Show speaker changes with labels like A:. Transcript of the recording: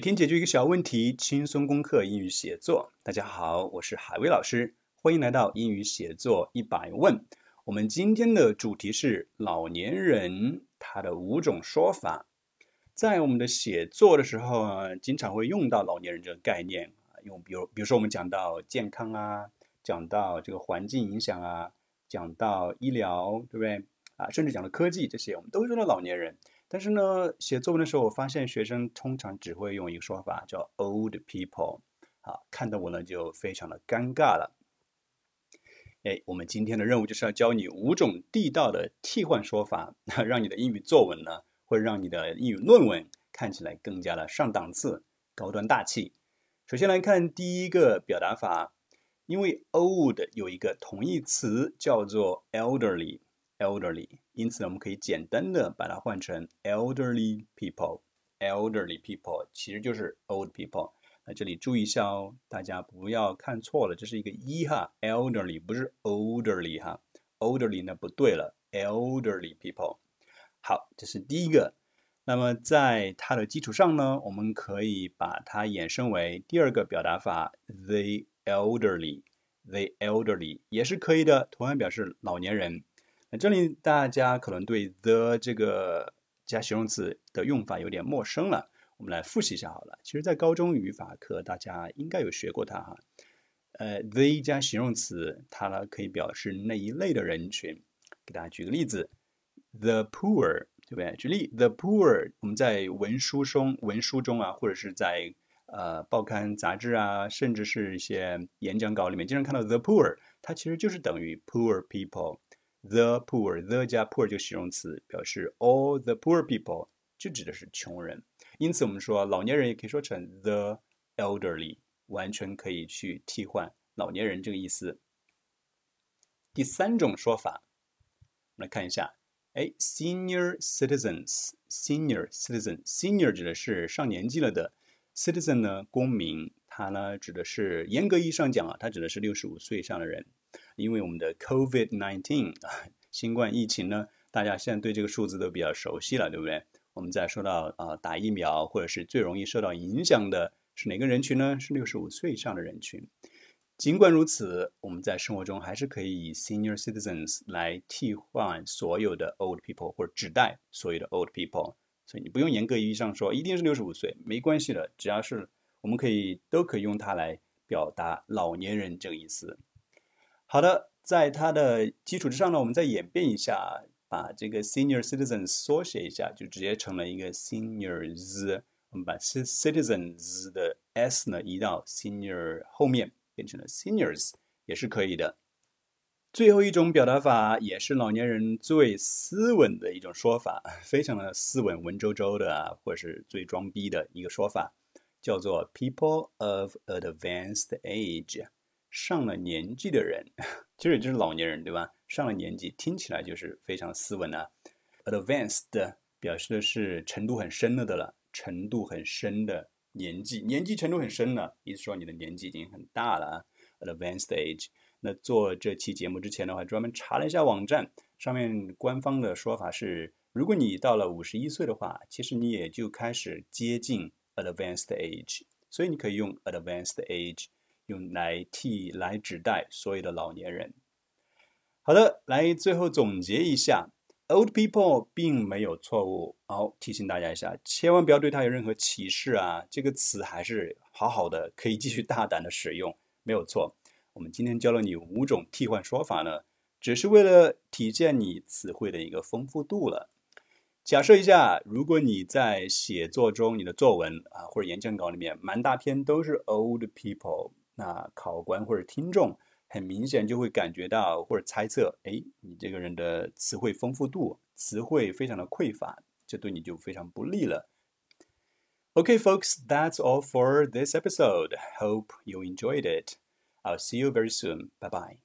A: 每天解决一个小问题，轻松攻克英语写作。大家好，我是海威老师，欢迎来到英语写作一百问。我们今天的主题是老年人他的五种说法。在我们的写作的时候啊，经常会用到老年人这个概念啊，用比如比如说我们讲到健康啊，讲到这个环境影响啊，讲到医疗，对不对啊？甚至讲到科技这些，我们都会说到老年人。但是呢，写作文的时候，我发现学生通常只会用一个说法，叫 old people。啊，看到我呢就非常的尴尬了。哎，我们今天的任务就是要教你五种地道的替换说法，让你的英语作文呢，会让你的英语论文看起来更加的上档次、高端大气。首先来看第一个表达法，因为 old 有一个同义词叫做 elderly。elderly，因此呢，我们可以简单的把它换成 elderly people。elderly people 其实就是 old people。那这里注意一下哦，大家不要看错了，这是一个一哈，elderly 不是 olderly 哈，olderly 呢不对了，elderly people。好，这是第一个。那么在它的基础上呢，我们可以把它衍生为第二个表达法，the elderly。the elderly 也是可以的，同样表示老年人。那这里大家可能对 the 这个加形容词的用法有点陌生了，我们来复习一下好了。其实，在高中语法课大家应该有学过它哈。呃，the 加形容词，它呢可以表示那一类的人群。给大家举个例子，the poor，对不对？举例，the poor，我们在文书中、文书中啊，或者是在呃报刊杂志啊，甚至是一些演讲稿里面，经常看到 the poor，它其实就是等于 poor people。The poor，the 加 poor 就形容词，表示 all the poor people，就指的是穷人。因此，我们说老年人也可以说成 the elderly，完全可以去替换老年人这个意思。第三种说法，我们来看一下，哎，senior citizens，senior citizen，senior 指的是上年纪了的，citizen 呢，公民，它呢指的是严格意义上讲啊，它指的是六十五岁以上的人。因为我们的 COVID-19 啊，新冠疫情呢，大家现在对这个数字都比较熟悉了，对不对？我们在说到啊，打疫苗或者是最容易受到影响的是哪个人群呢？是六十五岁以上的人群。尽管如此，我们在生活中还是可以以 senior citizens 来替换所有的 old people 或者指代所有的 old people。所以你不用严格意义上说一定是六十五岁，没关系的，只要是我们可以都可以用它来表达老年人这个意思。好的，在它的基础之上呢，我们再演变一下，把这个 senior citizens 缩写一下，就直接成了一个 seniors。我们把 citizens 的 s 呢移到 senior 后面，变成了 seniors，也是可以的。最后一种表达法也是老年人最斯文的一种说法，非常的斯文、文绉绉的啊，或者是最装逼的一个说法，叫做 people of advanced age。上了年纪的人，其实也就是老年人，对吧？上了年纪听起来就是非常斯文啊。Advanced 表示的是程度很深了的了，程度很深的年纪，年纪程度很深了，意思说你的年纪已经很大了啊。Advanced age。那做这期节目之前的话，专门查了一下网站，上面官方的说法是，如果你到了五十一岁的话，其实你也就开始接近 advanced age，所以你可以用 advanced age。用来替来指代所有的老年人。好的，来最后总结一下，old people 并没有错误。好，提醒大家一下，千万不要对它有任何歧视啊！这个词还是好好的，可以继续大胆的使用，没有错。我们今天教了你五种替换说法呢，只是为了体现你词汇的一个丰富度了。假设一下，如果你在写作中，你的作文啊或者演讲稿里面满大篇都是 old people。那考官或者听众很明显就会感觉到或者猜测，哎，你这个人的词汇丰富度，词汇非常的匮乏，这对你就非常不利了。Okay, folks, that's all for this episode. Hope you enjoyed it. I'll see you very soon. Bye bye.